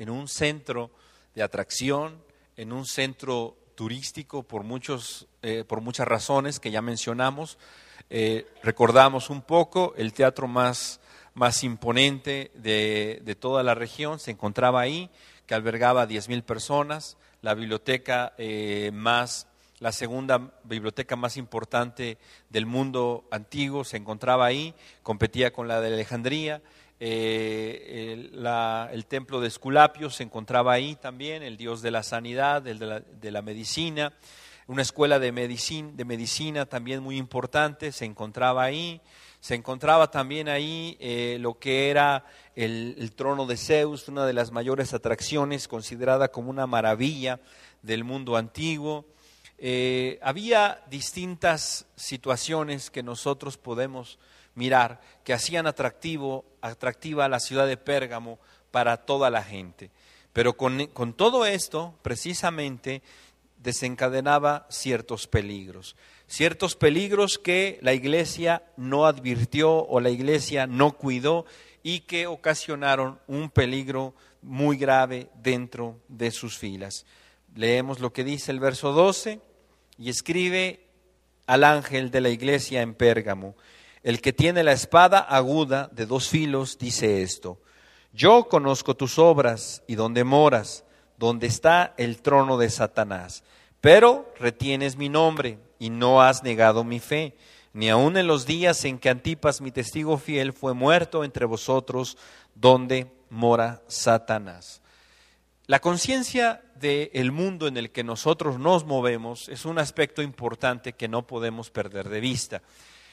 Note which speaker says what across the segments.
Speaker 1: en un centro de atracción, en un centro turístico por, muchos, eh, por muchas razones que ya mencionamos. Eh, recordamos un poco el teatro más, más imponente de, de, toda la región, se encontraba ahí, que albergaba 10.000 personas, la biblioteca eh, más, la segunda biblioteca más importante del mundo antiguo se encontraba ahí, competía con la de Alejandría. Eh, el, templo de Esculapio se encontraba ahí también, el dios de la sanidad, el de la, de la medicina. Una escuela de medicina, de medicina, también muy importante se encontraba ahí. Se encontraba también ahí eh, lo que era el, el, trono de Zeus, una de las mayores atracciones, considerada como una maravilla del mundo antiguo. Eh, había distintas situaciones que nosotros podemos mirar que hacían atractivo, atractiva la ciudad de Pérgamo para toda la gente. Pero con, con todo esto, precisamente, desencadenaba ciertos peligros. Ciertos peligros que la iglesia no advirtió o la iglesia no cuidó y que ocasionaron un peligro muy grave dentro de sus filas. Leemos lo que dice el verso 12 y escribe al ángel de la iglesia en Pérgamo. El que tiene la espada aguda de dos filos dice esto, yo conozco tus obras y donde moras, donde está el trono de Satanás, pero retienes mi nombre y no has negado mi fe, ni aun en los días en que Antipas, mi testigo fiel, fue muerto entre vosotros, donde mora Satanás. La conciencia del mundo en el que nosotros nos movemos es un aspecto importante que no podemos perder de vista.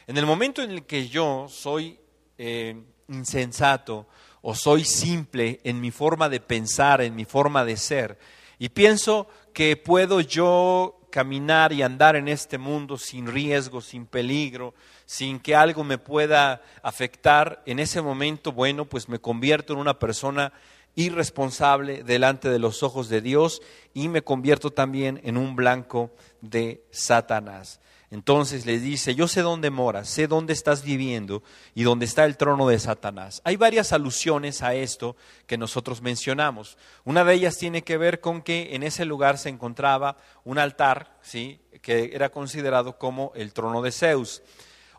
Speaker 1: En el momento en el que yo soy eh, insensato o soy simple en mi forma de pensar, en mi forma de ser, y pienso que puedo yo caminar y andar en este mundo sin riesgo, sin peligro, sin que algo me pueda afectar, en ese momento, bueno, pues me convierto en una persona irresponsable delante de los ojos de Dios y me convierto también en un blanco de Satanás. Entonces le dice, yo sé dónde moras, sé dónde estás viviendo y dónde está el trono de Satanás. Hay varias alusiones a esto que nosotros mencionamos. Una de ellas tiene que ver con que en ese lugar se encontraba un altar, ¿sí? que era considerado como el trono de Zeus.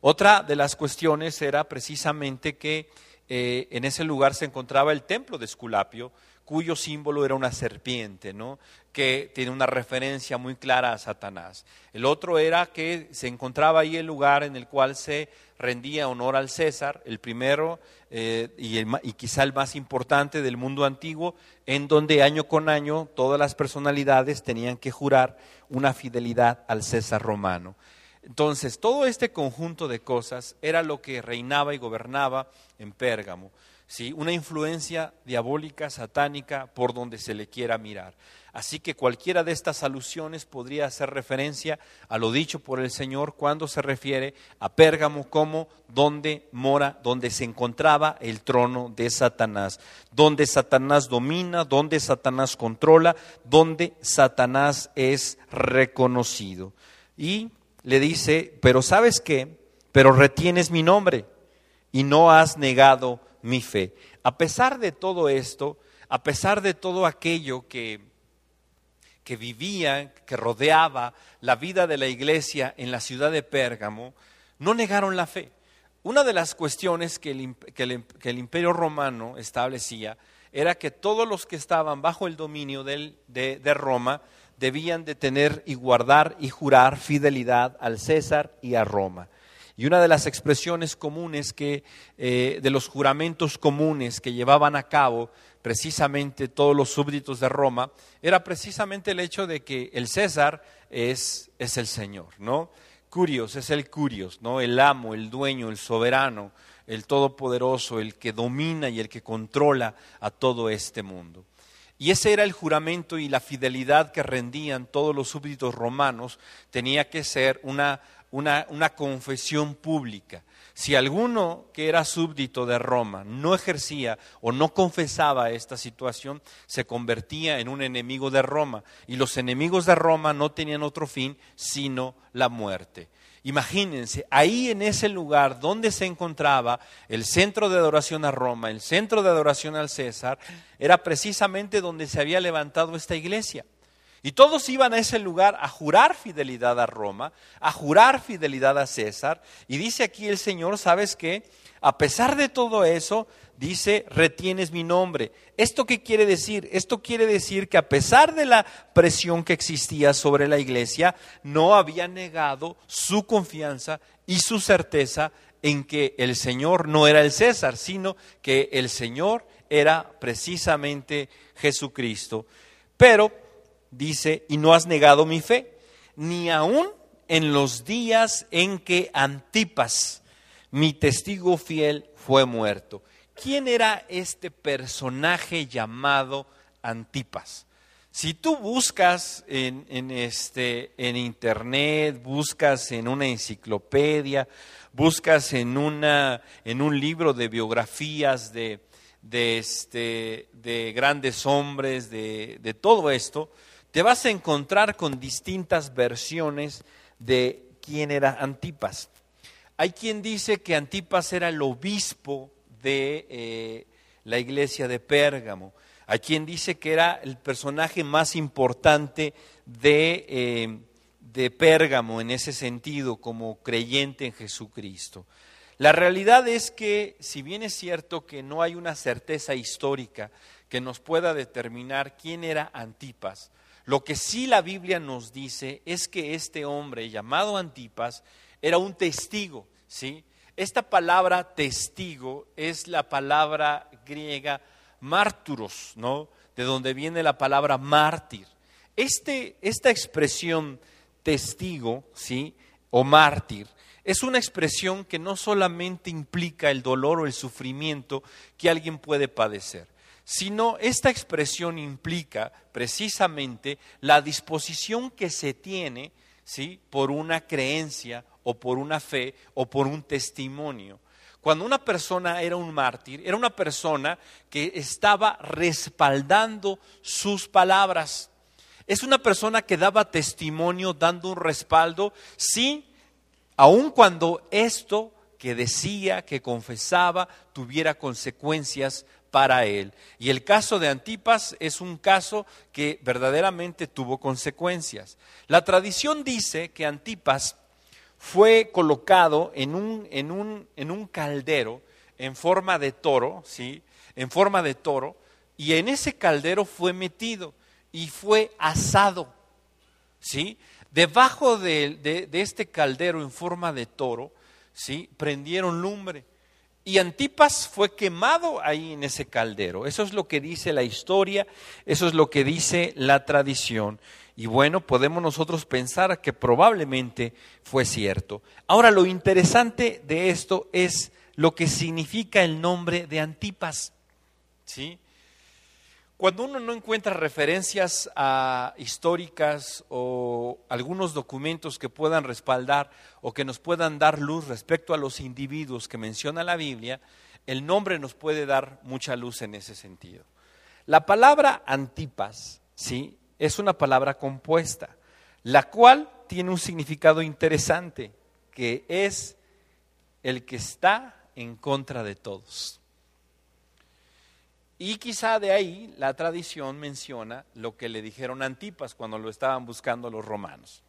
Speaker 1: Otra de las cuestiones era precisamente que eh, en ese lugar se encontraba el templo de Esculapio, cuyo símbolo era una serpiente, ¿no? Que tiene una referencia muy clara a Satanás. El otro era que se encontraba ahí el lugar en el cual se rendía honor al César, el primero eh, y, y quizá el más importante del mundo antiguo, en donde año con año todas las personalidades tenían que jurar una fidelidad al César romano. Entonces, todo este conjunto de cosas era lo que reinaba y gobernaba en Pérgamo. ¿Sí? una influencia diabólica, satánica, por donde se le quiera mirar. Así que cualquiera de estas alusiones podría hacer referencia a lo dicho por el Señor cuando se refiere a Pérgamo como donde mora, donde se encontraba el trono de Satanás, donde Satanás domina, donde Satanás controla, donde Satanás es reconocido. Y le dice, pero ¿sabes qué? Pero retienes mi nombre y no has negado mi fe. A pesar de todo esto, a pesar de todo aquello que, que vivía, que rodeaba la vida de la iglesia en la ciudad de Pérgamo, no negaron la fe. Una de las cuestiones que el, que el, imperio romano establecía era que todos los que estaban bajo el dominio del, de, de Roma debían de tener y guardar y jurar fidelidad al César y a Roma. Y una de las expresiones comunes que, eh, de los juramentos comunes que llevaban a cabo precisamente todos los súbditos de Roma, era precisamente el hecho de que el César es, es el Señor, ¿no? Curios es el Curios, ¿no? El amo, el dueño, el soberano, el todopoderoso, el que domina y el que controla a todo este mundo. Y ese era el juramento y la fidelidad que rendían todos los súbditos romanos, tenía que ser una una, una confesión pública. Si alguno que era súbdito de Roma no ejercía o no confesaba esta situación, se convertía en un enemigo de Roma. Y los enemigos de Roma no tenían otro fin sino la muerte. Imagínense, ahí en ese lugar donde se encontraba el centro de adoración a Roma, el centro de adoración al César, era precisamente donde se había levantado esta iglesia. Y todos iban a ese lugar a jurar fidelidad a Roma, a jurar fidelidad a César. Y dice aquí el Señor, ¿sabes qué? A pesar de todo eso, dice, retienes mi nombre. ¿Esto qué quiere decir? Esto quiere decir que a pesar de la presión que existía sobre la iglesia, no había negado su confianza y su certeza en que el Señor no era el César, sino que el Señor era precisamente Jesucristo. Pero dice, y no has negado mi fe, ni aun en los días en que Antipas, mi testigo fiel, fue muerto. ¿Quién era este personaje llamado Antipas? Si tú buscas en, este, en internet, buscas en una enciclopedia, buscas en, una, en un libro de biografías de, de, este, de grandes hombres, de, de todo esto, te vas a encontrar con distintas versiones de quién era Antipas. Hay quien dice que Antipas era el obispo de eh, la iglesia de Pérgamo. Hay quien dice que era el personaje más importante de, eh, de Pérgamo en ese sentido, como creyente en Jesucristo. La realidad es que, si bien es cierto que no hay una certeza histórica que nos pueda determinar quién era Antipas, lo que sí la Biblia nos dice es que este hombre llamado Antipas era un testigo, ¿sí? Esta palabra testigo es la palabra griega márturos, ¿no? De donde viene la palabra mártir. Este, esta expresión testigo, ¿sí? O mártir, es una expresión que no solamente implica el dolor o el sufrimiento que alguien puede padecer, sino esta expresión implica precisamente la disposición que se tiene ¿sí? por una creencia o por una fe o por un testimonio. Cuando una persona era un mártir, era una persona que estaba respaldando sus palabras. Es una persona que daba testimonio dando un respaldo, sí, aun cuando esto que decía, que confesaba, tuviera consecuencias para él. Y el caso de Antipas es un caso que verdaderamente tuvo consecuencias. La tradición dice que Antipas fue colocado en un, caldero en forma de toro, ¿sí? En forma de toro, y en ese caldero fue metido y fue asado, ¿sí? Debajo de, de este caldero en forma de toro, ¿sí? Prendieron lumbre y Antipas fue quemado ahí en ese caldero. Eso es lo que dice la historia, eso es lo que dice la tradición. Y bueno, podemos nosotros pensar que probablemente fue cierto. Ahora, lo interesante de esto es lo que significa el nombre de Antipas. ¿Sí? Cuando uno no encuentra referencias a históricas o algunos documentos que puedan respaldar o que nos puedan dar luz respecto a los individuos que menciona la Biblia, el nombre nos puede dar mucha luz en ese sentido. La palabra antipas, ¿sí? Es una palabra compuesta, la cual tiene un significado interesante, que es el que está en contra de todos. Y quizá de ahí la tradición menciona lo que le dijeron a Antipas cuando lo estaban buscando los romanos.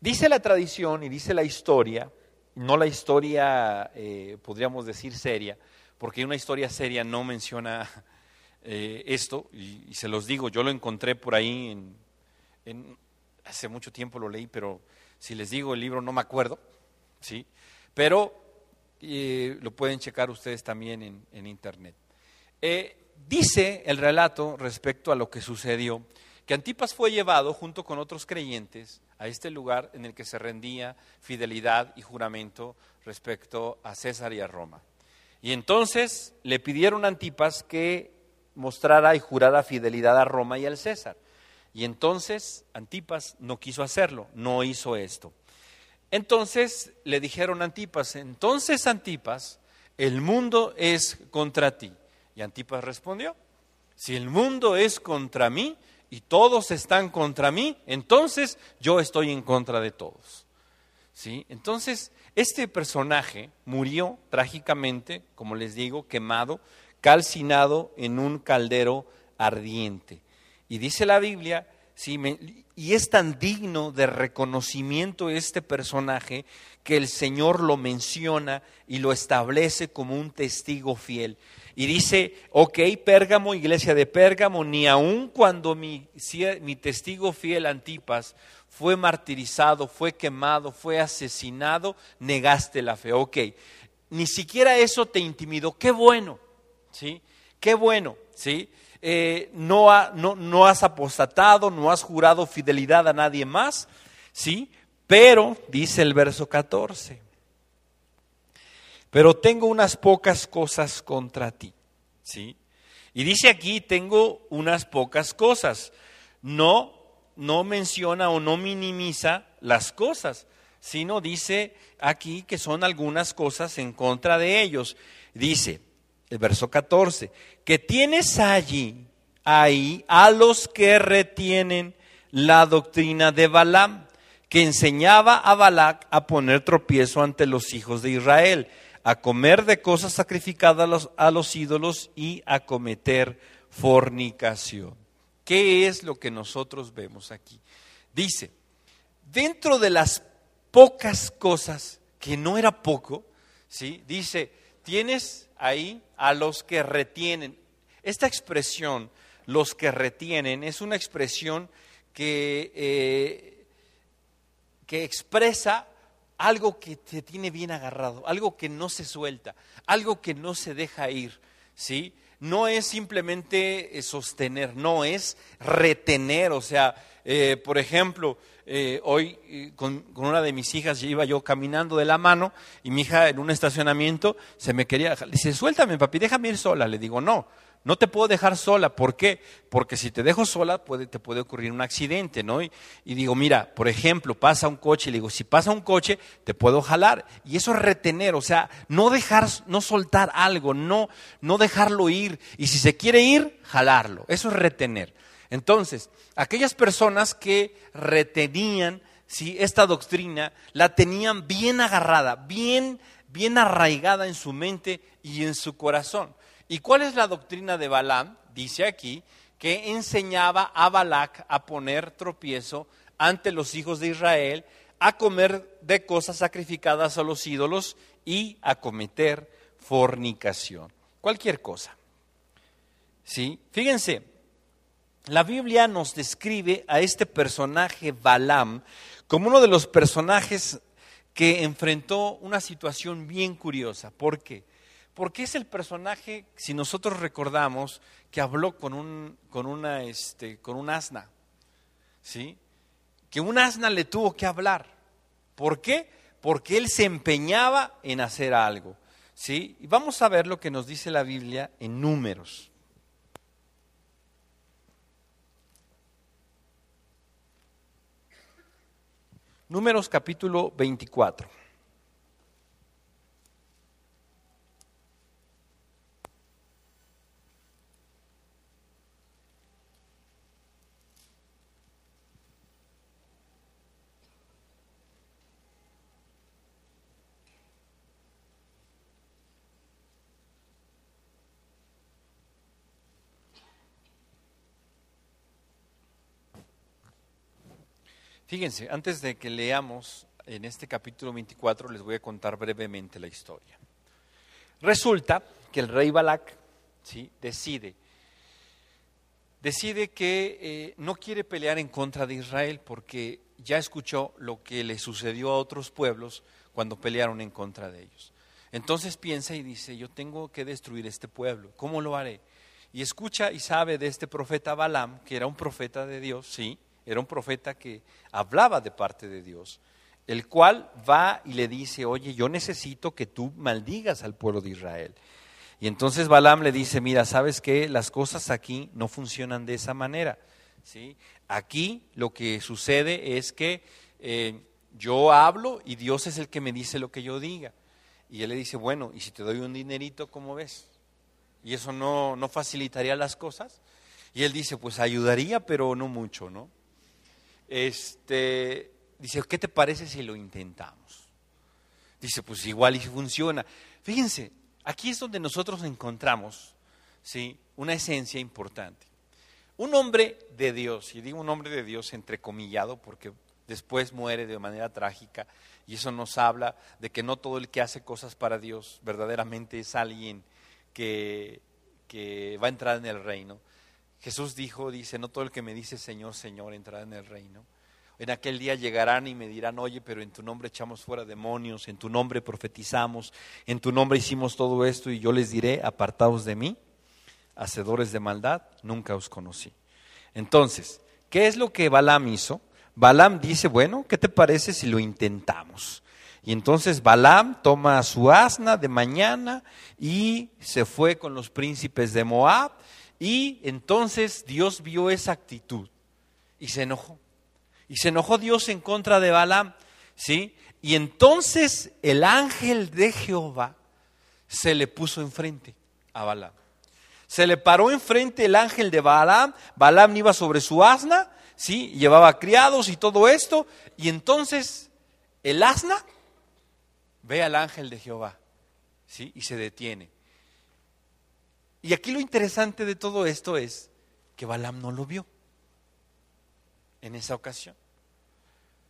Speaker 1: Dice la tradición y dice la historia, no la historia, eh, podríamos decir seria, porque una historia seria no menciona eh, esto, y, se los digo, yo lo encontré por ahí, en, hace mucho tiempo lo leí, pero si les digo el libro no me acuerdo, ¿sí? pero eh, lo pueden checar ustedes también en internet. Eh, dice el relato respecto a lo que sucedió, que Antipas fue llevado junto con otros creyentes a este lugar en el que se rendía fidelidad y juramento respecto a César y a Roma. Y entonces le pidieron a Antipas que mostrara y jurara fidelidad a Roma y al César. Y entonces Antipas no quiso hacerlo, no hizo esto. Entonces le dijeron a Antipas, entonces Antipas, el mundo es contra ti. Y Antipas respondió, si el mundo es contra mí y todos están contra mí, entonces yo estoy en contra de todos. ¿sí? Entonces, este personaje murió trágicamente, como les digo, quemado, calcinado en un caldero ardiente. Y dice la Biblia, y es tan digno de reconocimiento este personaje que el Señor lo menciona y lo establece como un testigo fiel. Y dice, ok, Pérgamo, iglesia de Pérgamo, ni aun cuando mi, testigo fiel Antipas fue martirizado, fue quemado, fue asesinado, negaste la fe. Ok, ni siquiera eso te intimidó. Qué bueno, ¿sí? Qué bueno, ¿sí? Eh, no, no, no has apostatado, no has jurado fidelidad a nadie más, ¿sí? Pero, dice el verso 14, pero tengo unas pocas cosas contra ti, ¿sí? Y dice aquí, tengo unas pocas cosas. No no menciona o no minimiza las cosas, sino dice aquí que son algunas cosas en contra de ellos. Dice, el verso 14, que tienes allí, ahí, a los que retienen la doctrina de Balaam, que enseñaba a Balac a poner tropiezo ante los hijos de Israel, a comer de cosas sacrificadas a los, a los ídolos y a cometer fornicación. ¿Qué es lo que nosotros vemos aquí? Dice, dentro de las pocas cosas, que no era poco, ¿sí? dice, tienes ahí a los que retienen. Esta expresión, los que retienen, es una expresión que, eh, que expresa algo que te tiene bien agarrado, algo que no se suelta, algo que no se deja ir, ¿sí? no es simplemente eh, sostener, no es retener. O sea, eh, por ejemplo, eh, hoy con, con, una de mis hijas iba yo caminando de la mano y mi hija en un estacionamiento se me quería, dice, suéltame papi, déjame ir sola. Le digo, no, no te puedo dejar sola. ¿Por qué? Porque si te dejo sola puede, te puede ocurrir un accidente, ¿no? Y, digo, mira, por ejemplo, pasa un coche, le digo, si pasa un coche, te puedo jalar. Y eso es retener, o sea, no dejar, no soltar algo, no, no dejarlo ir. Y si se quiere ir, jalarlo. Eso es retener. Entonces, aquellas personas que retenían si esta doctrina, la tenían bien agarrada, bien, bien arraigada en su mente y en su corazón. ¿Y cuál es la doctrina de Balaam? Dice aquí que enseñaba a Balac a poner tropiezo ante los hijos de Israel, a comer de cosas sacrificadas a los ídolos y a cometer fornicación. Cualquier cosa. ¿Sí? Fíjense, la Biblia nos describe a este personaje Balaam como uno de los personajes que enfrentó una situación bien curiosa. ¿Por qué? Porque es el personaje, si nosotros recordamos, que habló con un, con una, este, con un asna, ¿sí? Que un asna le tuvo que hablar. ¿Por qué? Porque él se empeñaba en hacer algo, ¿sí? Y vamos a ver lo que nos dice la Biblia en números. Números capítulo 24. Fíjense, antes de que leamos en este capítulo 24, les voy a contar brevemente la historia. Resulta que el rey Balak ¿sí? decide, decide que eh, no quiere pelear en contra de Israel porque ya escuchó lo que le sucedió a otros pueblos cuando pelearon en contra de ellos. Entonces piensa y dice, yo tengo que destruir este pueblo, ¿cómo lo haré? Y escucha y sabe de este profeta Balaam, que era un profeta de Dios, sí, era un profeta que hablaba de parte de Dios, el cual va y le dice, oye, yo necesito que tú maldigas al pueblo de Israel. Y entonces Balaam le dice, mira, ¿sabes qué? Las cosas aquí no funcionan de esa manera. ¿sí? Aquí lo que sucede es que eh, yo hablo y Dios es el que me dice lo que yo diga. Y él le dice, bueno, ¿y si te doy un dinerito, cómo ves? ¿Y eso no, no facilitaría las cosas? Y él dice, pues ayudaría, pero no mucho, ¿no? Este, dice, ¿qué te parece si lo intentamos? Dice, pues igual y funciona. Fíjense, aquí es donde nosotros encontramos ¿sí? una esencia importante. Un hombre de Dios, y digo un hombre de Dios entrecomillado porque después muere de manera trágica, y eso nos habla de que no todo el que hace cosas para Dios verdaderamente es alguien que, que va a entrar en el reino. Jesús dijo, dice, no todo el que me dice Señor, Señor entrará en el reino. En aquel día llegarán y me dirán, oye, pero en tu nombre echamos fuera demonios, en tu nombre profetizamos, en tu nombre hicimos todo esto y yo les diré, apartados de mí, hacedores de maldad, nunca os conocí. Entonces, ¿qué es lo que Balaam hizo? Balaam dice, bueno, ¿qué te parece si lo intentamos? Y entonces Balaam toma su asna de mañana y se fue con los príncipes de Moab y entonces Dios vio esa actitud y se enojó. Y se enojó Dios en contra de Balaam, ¿sí? Y entonces el ángel de Jehová se le puso enfrente a Balaam. Se le paró enfrente el ángel de Balaam. Balaam iba sobre su asna, ¿sí? Llevaba criados y todo esto. Y entonces el asna ve al ángel de Jehová, ¿sí? Y se detiene. Y aquí lo interesante de todo esto es que Balaam no lo vio en esa ocasión.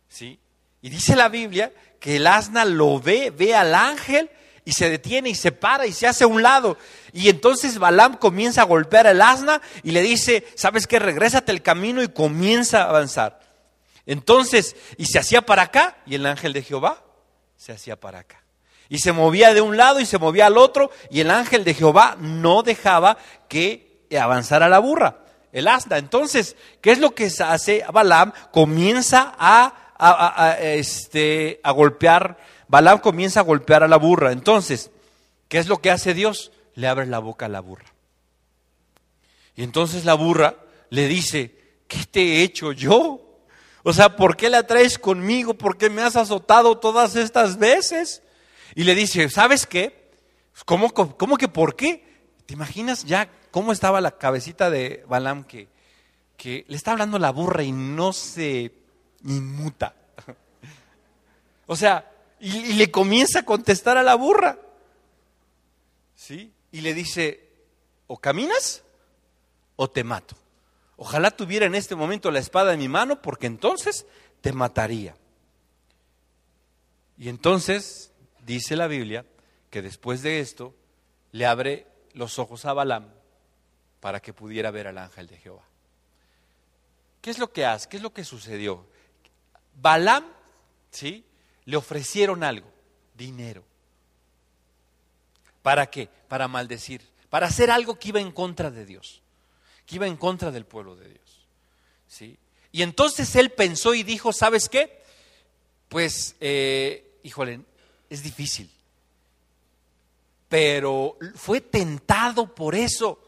Speaker 1: ¿Sí? Y dice la Biblia que el asna lo ve, ve al ángel y se detiene y se para y se hace a un lado. Y entonces Balaam comienza a golpear al asna y le dice, ¿sabes qué? Regrésate el camino y comienza a avanzar. Entonces, y se hacía para acá y el ángel de Jehová se hacía para acá. Y se movía de un lado y se movía al otro y el ángel de Jehová no dejaba que avanzara la burra el asna. Entonces, ¿qué es lo que hace Balaam? Comienza a, este, a golpear, Balaam comienza a golpear a la burra. Entonces, ¿qué es lo que hace Dios? Le abre la boca a la burra. Y entonces la burra le dice, ¿qué te he hecho yo? O sea, ¿por qué la traes conmigo? ¿Por qué me has azotado todas estas veces? Y le dice, ¿sabes qué? ¿Cómo, cómo que por qué? ¿Te imaginas ya cómo estaba la cabecita de Balaam que, que le está hablando la burra y no se inmuta? O sea, y, le comienza a contestar a la burra. ¿Sí? Y le dice, o caminas o te mato. Ojalá tuviera en este momento la espada en mi mano porque entonces te mataría. Y entonces dice la Biblia que después de esto le abre los ojos a Balaam para que pudiera ver al ángel de Jehová. ¿Qué es lo que hace? ¿Qué es lo que sucedió? Balaam, ¿sí? Le ofrecieron algo, dinero. ¿Para qué? Para maldecir, para hacer algo que iba en contra de Dios, que iba en contra del pueblo de Dios. ¿sí? Y entonces él pensó y dijo, ¿sabes qué? Pues, eh, híjole, es difícil. Pero fue tentado por eso.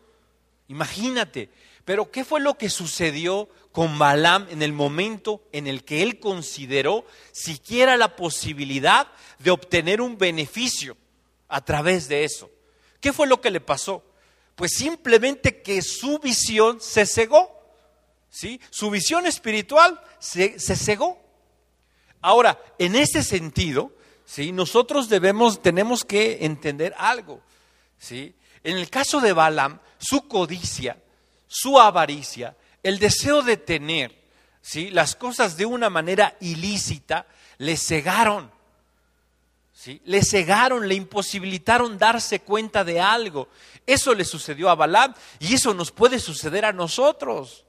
Speaker 1: Imagínate. Pero ¿qué fue lo que sucedió con Balaam en el momento en el que él consideró siquiera la posibilidad de obtener un beneficio a través de eso? ¿Qué fue lo que le pasó? Pues simplemente que su visión se cegó. ¿sí? Su visión espiritual se, se cegó. Ahora, en ese sentido, ¿sí? nosotros debemos, tenemos que entender algo. ¿sí? En el caso de Balaam, su codicia, su avaricia, el deseo de tener ¿sí? las cosas de una manera ilícita, le cegaron. ¿sí? Le cegaron, le imposibilitaron darse cuenta de algo. Eso le sucedió a Balaam y eso nos puede suceder a nosotros.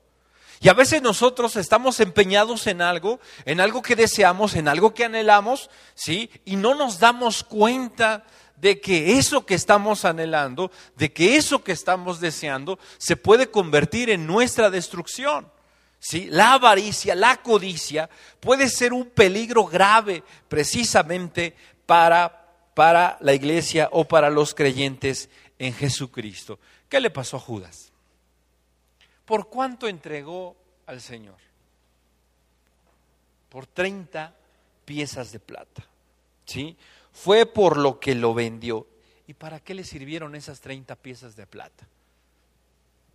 Speaker 1: Y a veces nosotros estamos empeñados en algo, en algo que deseamos, en algo que anhelamos, ¿sí? Y no nos damos cuenta de que eso que estamos anhelando, de que eso que estamos deseando, se puede convertir en nuestra destrucción. ¿Sí? La avaricia, la codicia puede ser un peligro grave precisamente para, para la iglesia o para los creyentes en Jesucristo. ¿Qué le pasó a Judas? ¿Por cuánto entregó al Señor? Por 30 piezas de plata. ¿Sí? Fue por lo que lo vendió. ¿Y para qué le sirvieron esas 30 piezas de plata?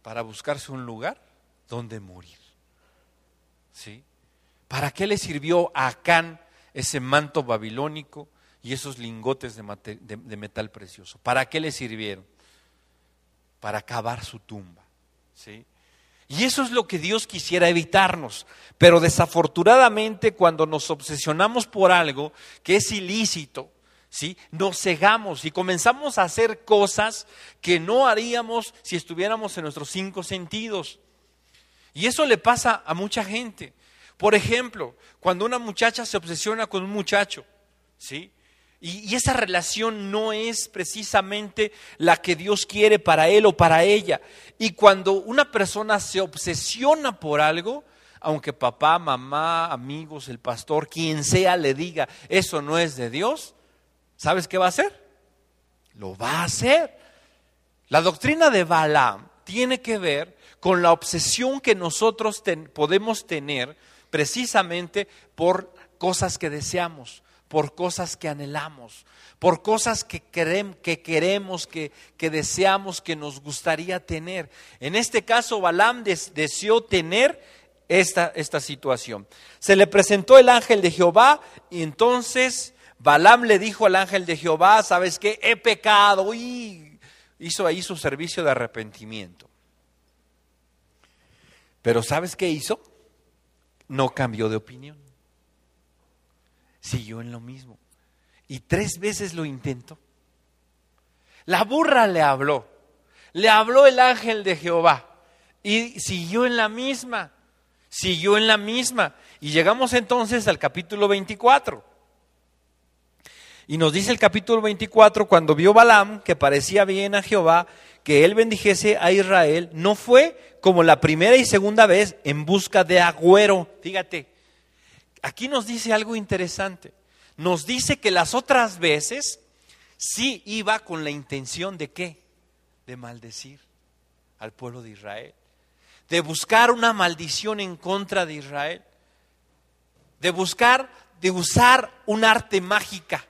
Speaker 1: Para buscarse un lugar donde morir. ¿Sí? ¿Para qué le sirvió a Acán ese manto babilónico y esos lingotes de, metal precioso? ¿Para qué le sirvieron? Para cavar su tumba. ¿sí? Y eso es lo que Dios quisiera evitarnos. Pero desafortunadamente cuando nos obsesionamos por algo que es ilícito, ¿sí? nos cegamos y comenzamos a hacer cosas que no haríamos si estuviéramos en nuestros cinco sentidos. Y eso le pasa a mucha gente. Por ejemplo, cuando una muchacha se obsesiona con un muchacho, ¿sí? Y, esa relación no es precisamente la que Dios quiere para él o para ella. Y cuando una persona se obsesiona por algo, aunque papá, mamá, amigos, el pastor, quien sea le diga, eso no es de Dios, ¿sabes qué va a hacer? Lo va a hacer. La doctrina de Balaam tiene que ver con la obsesión que nosotros podemos tener precisamente por cosas que deseamos, por cosas que anhelamos, por cosas que, que queremos, que, que, deseamos, que nos gustaría tener. En este caso, Balaam deseó tener esta, esta situación. Se le presentó el ángel de Jehová y entonces Balaam le dijo al ángel de Jehová, ¿sabes qué? He pecado y hizo ahí su servicio de arrepentimiento. Pero ¿sabes qué hizo? no cambió de opinión. Siguió en lo mismo. Y tres veces lo intentó. La burra le habló. Le habló el ángel de Jehová. Y siguió en la misma. Siguió en la misma. Y llegamos entonces al capítulo 24. Y nos dice el capítulo 24, cuando vio Balaam que parecía bien a Jehová, que él bendijese a Israel, no fue como la primera y segunda vez en busca de agüero. Fíjate, aquí nos dice algo interesante. Nos dice que las otras veces sí iba con la intención de qué? De maldecir al pueblo de Israel. De buscar una maldición en contra de Israel. De buscar, de usar un arte mágica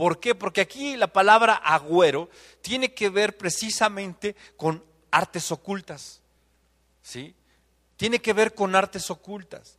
Speaker 1: ¿Por qué? Porque aquí la palabra agüero tiene que ver precisamente con artes ocultas. ¿Sí? Tiene que ver con artes ocultas.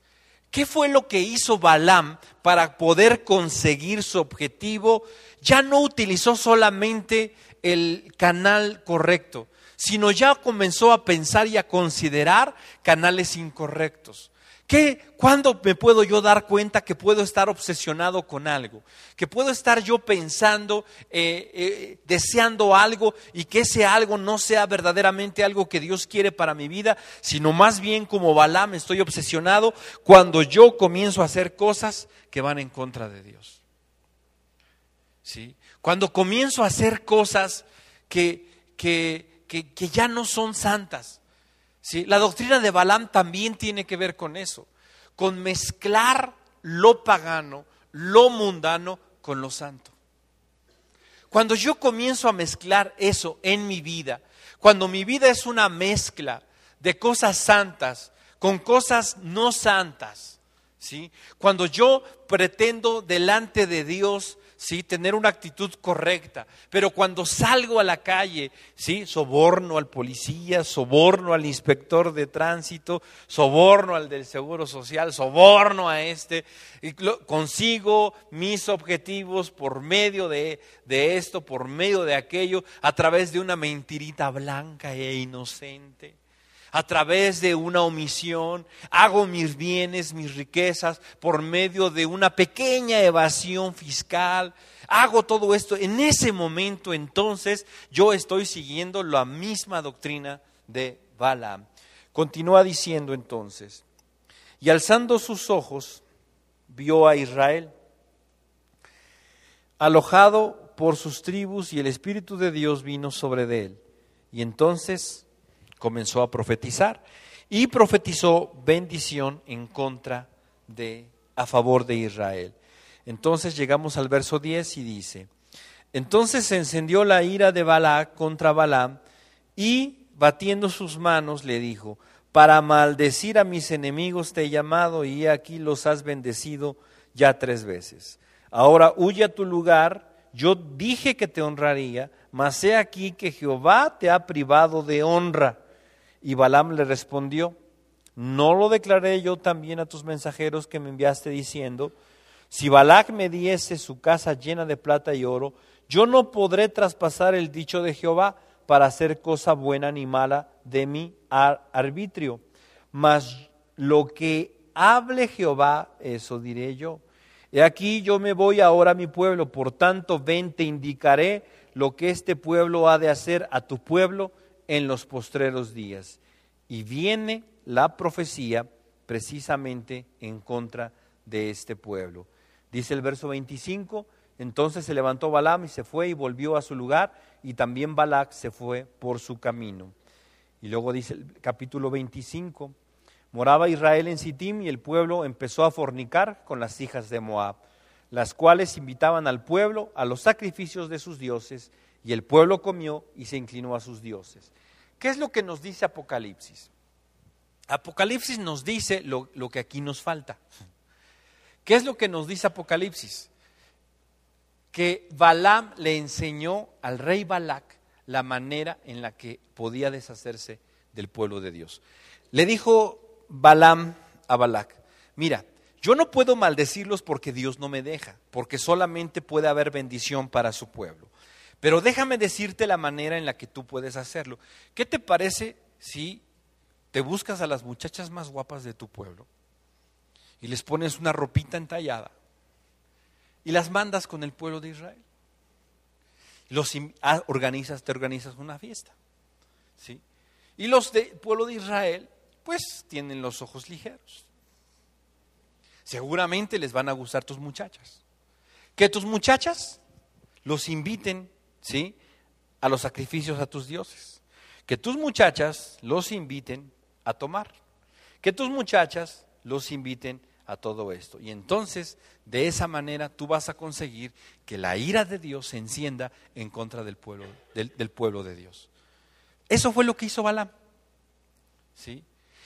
Speaker 1: ¿Qué fue lo que hizo Balaam para poder conseguir su objetivo? Ya no utilizó solamente el canal correcto, sino ya comenzó a pensar y a considerar canales incorrectos. ¿Qué, ¿Cuándo me puedo yo dar cuenta que puedo estar obsesionado con algo? Que puedo estar yo pensando, eh, eh, deseando algo y que ese algo no sea verdaderamente algo que Dios quiere para mi vida, sino más bien como Balaam estoy obsesionado cuando yo comienzo a hacer cosas que van en contra de Dios. ¿Sí? Cuando comienzo a hacer cosas que, que, que, que ya no son santas la doctrina de Balaam también tiene que ver con eso, con mezclar lo pagano, lo mundano con lo santo. Cuando yo comienzo a mezclar eso en mi vida, cuando mi vida es una mezcla de cosas santas con cosas no santas, ¿sí? Cuando yo pretendo delante de Dios ¿sí? tener una actitud correcta. Pero cuando salgo a la calle, ¿sí? soborno al policía, soborno al inspector de tránsito, soborno al del Seguro Social, soborno a este, y consigo mis objetivos por medio de, de esto, por medio de aquello, a través de una mentirita blanca e inocente a través de una omisión, hago mis bienes, mis riquezas por medio de una pequeña evasión fiscal, hago todo esto, en ese momento entonces yo estoy siguiendo la misma doctrina de Balaam. Continúa diciendo entonces, y alzando sus ojos, vio a Israel, alojado por sus tribus, y el Espíritu de Dios vino sobre de él. Y entonces comenzó a profetizar y profetizó bendición en contra de, a favor de Israel. Entonces llegamos al verso 10 y dice, entonces se encendió la ira de Balac contra Balaam y batiendo sus manos le dijo, para maldecir a mis enemigos te he llamado y aquí los has bendecido ya tres veces. Ahora huye a tu lugar, yo dije que te honraría, mas he aquí que Jehová te ha privado de honra. Y Balaam le respondió, ¿No lo declaré yo también a tus mensajeros que me enviaste diciendo, si Balac me diese su casa llena de plata y oro, yo no podré traspasar el dicho de Jehová para hacer cosa buena ni mala de mi arbitrio. Mas lo que hable Jehová, eso diré yo. He aquí yo me voy ahora a mi pueblo, por tanto ven, te indicaré lo que este pueblo ha de hacer a tu pueblo en los postreros días. Y viene la profecía precisamente en contra de este pueblo. Dice el verso 25, entonces se levantó Balaam y se fue y volvió a su lugar, y también Balac se fue por su camino. Y luego dice el capítulo 25, moraba Israel en Sittim y el pueblo empezó a fornicar con las hijas de Moab, las cuales invitaban al pueblo a los sacrificios de sus dioses, y el pueblo comió y se inclinó a sus dioses. ¿Qué es lo que nos dice Apocalipsis? Apocalipsis nos dice lo, que aquí nos falta. ¿Qué es lo que nos dice Apocalipsis? Que Balaam le enseñó al rey Balac la manera en la que podía deshacerse del pueblo de Dios. Le dijo Balaam a Balac, mira, yo no puedo maldecirlos porque Dios no me deja, porque solamente puede haber bendición para su pueblo. Pero déjame decirte la manera en la que tú puedes hacerlo. ¿Qué te parece si te buscas a las muchachas más guapas de tu pueblo y les pones una ropita entallada y las mandas con el pueblo de Israel? Los ah, organizas, te organizas una fiesta. ¿sí? Y los del pueblo de Israel, pues tienen los ojos ligeros. Seguramente les van a gustar tus muchachas. Que tus muchachas los inviten, ¿sí? A los sacrificios a tus dioses. Que tus muchachas los inviten a tomar. Que tus muchachas los inviten a todo esto. Y entonces, de esa manera, tú vas a conseguir que la ira de Dios se encienda en contra del pueblo, del, pueblo de Dios. Eso fue lo que hizo Balaam. ¿Sí?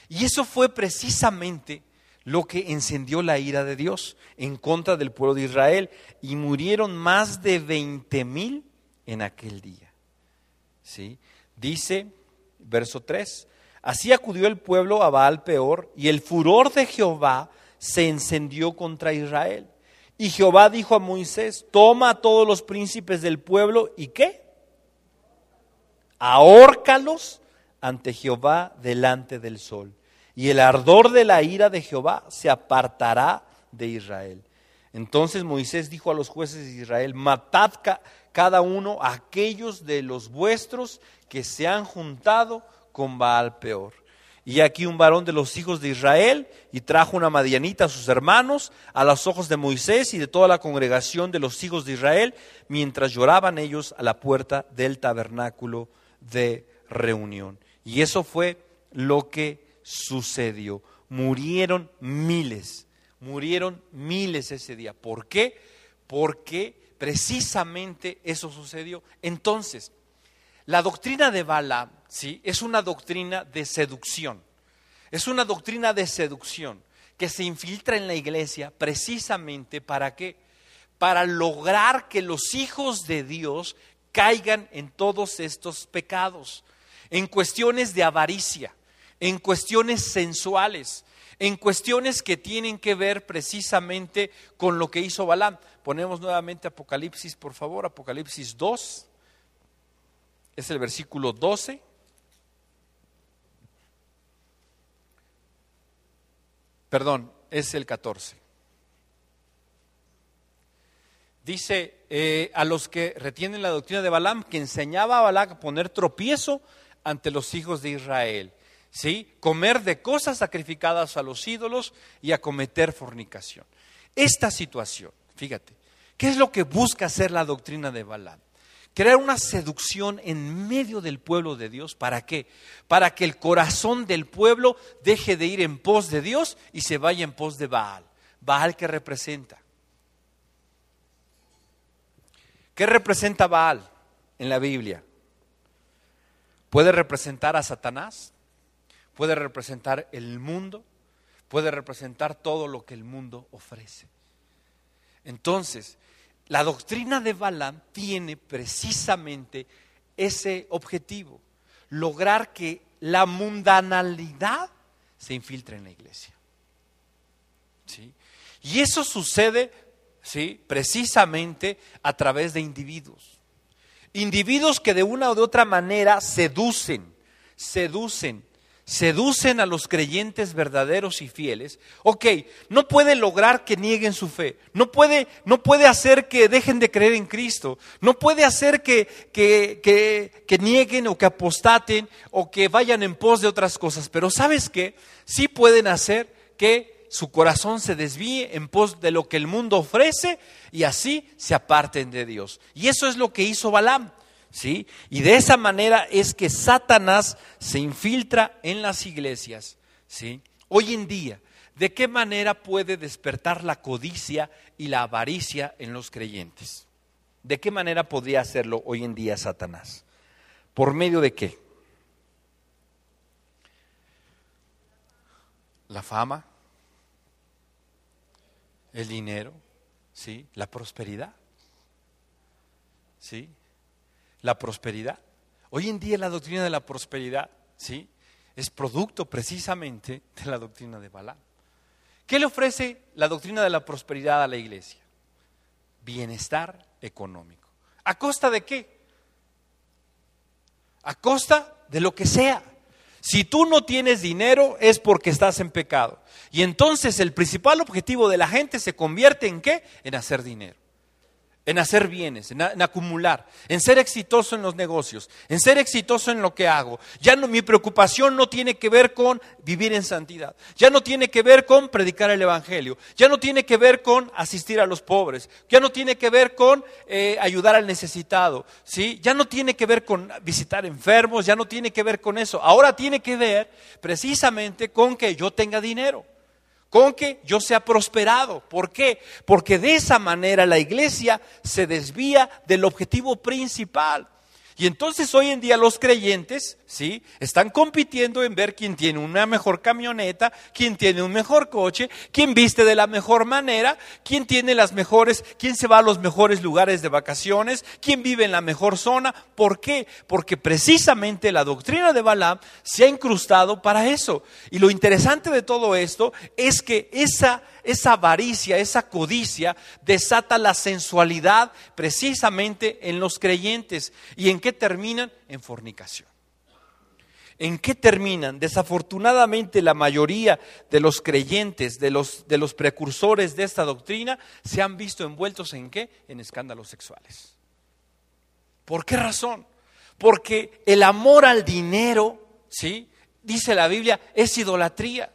Speaker 1: Y eso fue precisamente lo que encendió la ira de Dios en contra del pueblo de Israel. Y murieron más de 20 mil en aquel día. ¿Sí? Dice, verso 3, Así acudió el pueblo a Baal peor, y el furor de Jehová se encendió contra Israel. Y Jehová dijo a Moisés, toma a todos los príncipes del pueblo y qué? Ahórcalos ante Jehová delante del sol. Y el ardor de la ira de Jehová se apartará de Israel. Entonces Moisés dijo a los jueces de Israel, matad cada uno aquellos de los vuestros que se han juntado con Baal peor. Y aquí un varón de los hijos de Israel y trajo una madianita a sus hermanos, a los ojos de Moisés y de toda la congregación de los hijos de Israel, mientras lloraban ellos a la puerta del tabernáculo de reunión. Y eso fue lo que sucedió. Murieron miles, murieron miles ese día. ¿Por qué? Porque precisamente eso sucedió. Entonces, la doctrina de Balaam ¿sí? es una doctrina de seducción. Es una doctrina de seducción que se infiltra en la iglesia precisamente para qué? Para lograr que los hijos de Dios caigan en todos estos pecados, en cuestiones de avaricia, en cuestiones sensuales, en cuestiones que tienen que ver precisamente con lo que hizo Balaam. Ponemos nuevamente Apocalipsis, por favor, Apocalipsis 2 es el versículo 12. Perdón, es el 14. Dice eh, a los que retienen la doctrina de Balaam que enseñaba a Balaam a poner tropiezo ante los hijos de Israel. ¿Sí? Comer de cosas sacrificadas a los ídolos y a cometer fornicación. Esta situación, fíjate, ¿qué es lo que busca hacer la doctrina de Balaam? crear una seducción en medio del pueblo de Dios. ¿Para qué? Para que el corazón del pueblo deje de ir en pos de Dios y se vaya en pos de Baal. Baal que representa. ¿Qué representa Baal en la Biblia? Puede representar a Satanás, puede representar el mundo, puede representar todo lo que el mundo ofrece. Entonces, la doctrina de Balaam tiene precisamente ese objetivo, lograr que la mundanalidad se infiltra en la iglesia. ¿Sí? Y eso sucede ¿sí? precisamente a través de individuos. Individuos que de una o de otra manera seducen, seducen, seducen a los creyentes verdaderos y fieles. Ok, no puede lograr que nieguen su fe, no puede, no puede hacer que dejen de creer en Cristo, no puede hacer que, que, que, que nieguen o que apostaten o que vayan en pos de otras cosas, pero ¿sabes qué? Sí pueden hacer que su corazón se desvíe en pos de lo que el mundo ofrece y así se aparten de Dios. Y eso es lo que hizo Balaam. ¿Sí? Y de esa manera es que Satanás se infiltra en las iglesias, ¿sí? Hoy en día, ¿de qué manera puede despertar la codicia y la avaricia en los creyentes? ¿De qué manera podría hacerlo hoy en día Satanás? ¿Por medio de qué? La fama, el dinero, ¿sí? La prosperidad, ¿sí? La prosperidad. Hoy en día la doctrina de la prosperidad, ¿sí? Es producto precisamente de la doctrina de Balaam. ¿Qué le ofrece la doctrina de la prosperidad a la iglesia? Bienestar económico. ¿A costa de qué? A costa de lo que sea. Si tú no tienes dinero es porque estás en pecado. Y entonces el principal objetivo de la gente se convierte en qué? En hacer dinero en hacer bienes, en, acumular, en ser exitoso en los negocios, en ser exitoso en lo que hago. Ya no, mi preocupación no tiene que ver con vivir en santidad, ya no tiene que ver con predicar el Evangelio, ya no tiene que ver con asistir a los pobres, ya no tiene que ver con eh, ayudar al necesitado, ¿sí? ya no tiene que ver con visitar enfermos, ya no tiene que ver con eso. Ahora tiene que ver precisamente con que yo tenga dinero con que yo sea prosperado. ¿Por qué? Porque de esa manera la iglesia se desvía del objetivo principal. Y entonces hoy en día los creyentes, ¿sí? Están compitiendo en ver quién tiene una mejor camioneta, quién tiene un mejor coche, quién viste de la mejor manera, quién tiene las mejores, quién se va a los mejores lugares de vacaciones, quién vive en la mejor zona. ¿Por qué? Porque precisamente la doctrina de Balaam se ha incrustado para eso. Y lo interesante de todo esto es que esa esa avaricia, esa codicia desata la sensualidad precisamente en los creyentes. ¿Y en qué terminan? En fornicación. ¿En qué terminan? Desafortunadamente la mayoría de los creyentes, de los, de los precursores de esta doctrina, se han visto envueltos en qué? En escándalos sexuales. ¿Por qué razón? Porque el amor al dinero, ¿sí? Dice la Biblia, es idolatría.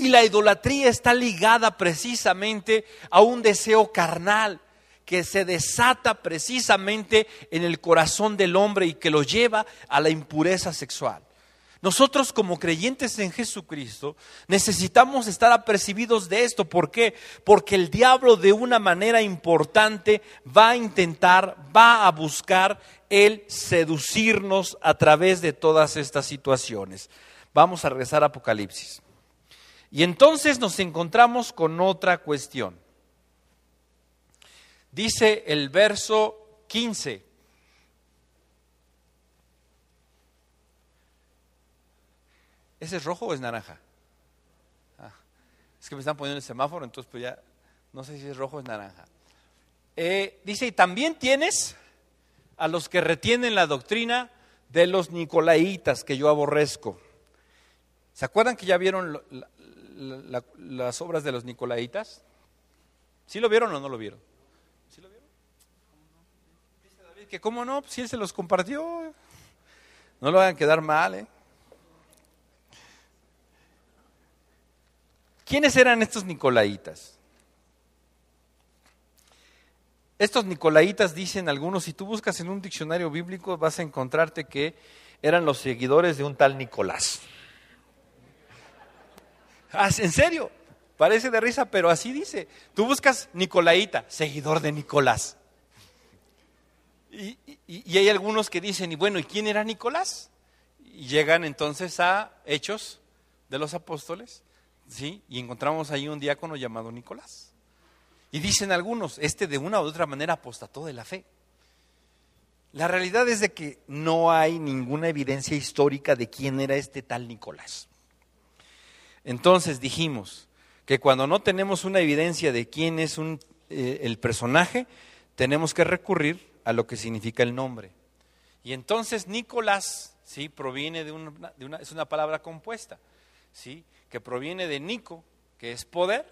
Speaker 1: Y la idolatría está ligada precisamente a un deseo carnal que se desata precisamente en el corazón del hombre y que lo lleva a la impureza sexual. Nosotros como creyentes en Jesucristo necesitamos estar apercibidos de esto. ¿Por qué? Porque el diablo de una manera importante va a intentar, va a buscar el seducirnos a través de todas estas situaciones. Vamos a regresar a Apocalipsis. Y entonces nos encontramos con otra cuestión. Dice el verso 15. ¿Ese es rojo o es naranja? Ah, es que me están poniendo el semáforo, entonces pues ya no sé si es rojo o es naranja. Eh, dice, y también tienes a los que retienen la doctrina de los nicolaitas que yo aborrezco. ¿Se acuerdan que ya vieron las obras de los Nicolaitas? ¿Sí lo vieron o no lo vieron? ¿Sí lo vieron? Dice David que cómo no, si él se los compartió. No lo hagan quedar mal, ¿eh? ¿Quiénes eran estos Nicolaitas? Estos Nicolaitas dicen algunos, si tú buscas en un diccionario bíblico vas a encontrarte que eran los seguidores de un tal Nicolás. Ah, ¿En serio? Parece de risa, pero así dice. Tú buscas Nicolaita, seguidor de Nicolás. Y, hay algunos que dicen, y bueno, ¿y quién era Nicolás? Y llegan entonces a Hechos de los Apóstoles, ¿sí? Y encontramos ahí un diácono llamado Nicolás. Y dicen algunos, este de una u otra manera apostató de la fe. La realidad es de que no hay ninguna evidencia histórica de quién era este tal Nicolás. Entonces dijimos que cuando no tenemos una evidencia de quién es eh, el personaje, tenemos que recurrir a lo que significa el nombre. Y entonces Nicolás, ¿sí? Proviene de una, de una, es una palabra compuesta, ¿sí? Que proviene de Nico, que es poder,